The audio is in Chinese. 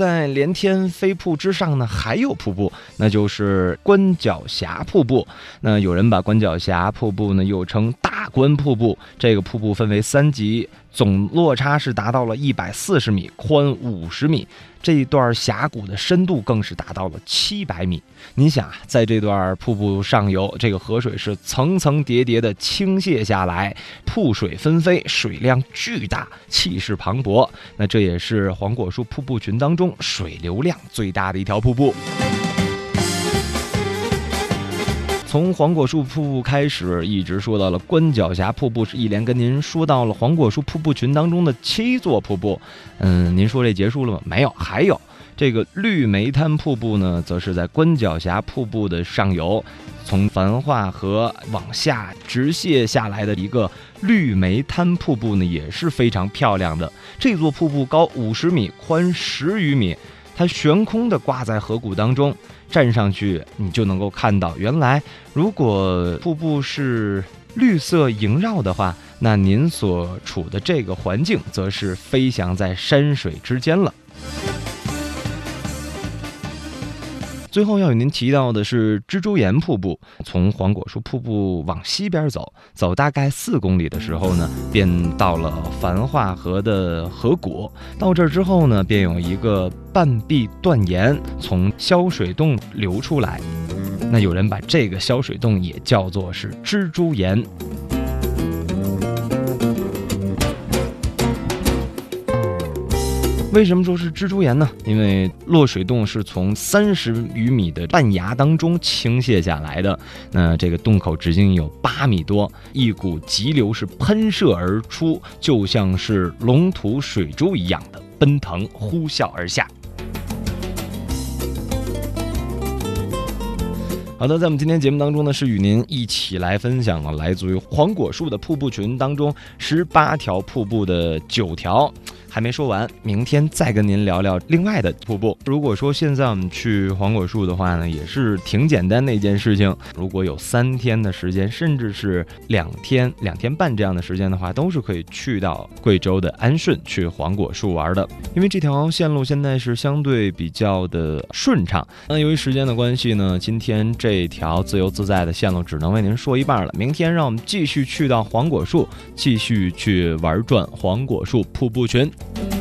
在连天飞瀑之上呢，还有瀑布，那就是关角峡瀑布。那有人把关角峡瀑布呢又称大关瀑布。这个瀑布分为三级，总落差是达到了一百四十米，宽五十米。这一段峡谷的深度更是达到了七百米。你想啊，在这段瀑布上游，这个河水是层层叠叠的倾泻下来，瀑水纷飞，水量巨大，气势磅礴。那这也是黄果树瀑布群当中水流量最大的一条瀑布。从黄果树瀑布开始，一直说到了关角峡瀑布，是一连跟您说到了黄果树瀑布群当中的七座瀑布。嗯，您说这结束了吗？没有，还有这个绿煤滩瀑布呢，则是在关角峡瀑布的上游，从繁化河往下直泻下来的一个绿煤滩瀑布呢，也是非常漂亮的。这座瀑布高五十米，宽十余米。它悬空的挂在河谷当中，站上去你就能够看到，原来如果瀑布是绿色萦绕的话，那您所处的这个环境则是飞翔在山水之间了。最后要与您提到的是蜘蛛岩瀑布。从黄果树瀑布往西边走，走大概四公里的时候呢，便到了繁化河的河谷。到这儿之后呢，便有一个半壁断岩从消水洞流出来。那有人把这个消水洞也叫做是蜘蛛岩。为什么说是蜘蛛岩呢？因为落水洞是从三十余米的半崖当中倾泻下来的，那这个洞口直径有八米多，一股急流是喷射而出，就像是龙吐水珠一样的奔腾呼啸而下。好的，在我们今天节目当中呢，是与您一起来分享了来自于黄果树的瀑布群当中十八条瀑布的九条。还没说完，明天再跟您聊聊另外的瀑布。如果说现在我们去黄果树的话呢，也是挺简单的一件事情。如果有三天的时间，甚至是两天、两天半这样的时间的话，都是可以去到贵州的安顺去黄果树玩的。因为这条线路现在是相对比较的顺畅。那由于时间的关系呢，今天这条自由自在的线路只能为您说一半了。明天让我们继续去到黄果树，继续去玩转黄果树瀑布群。Bye.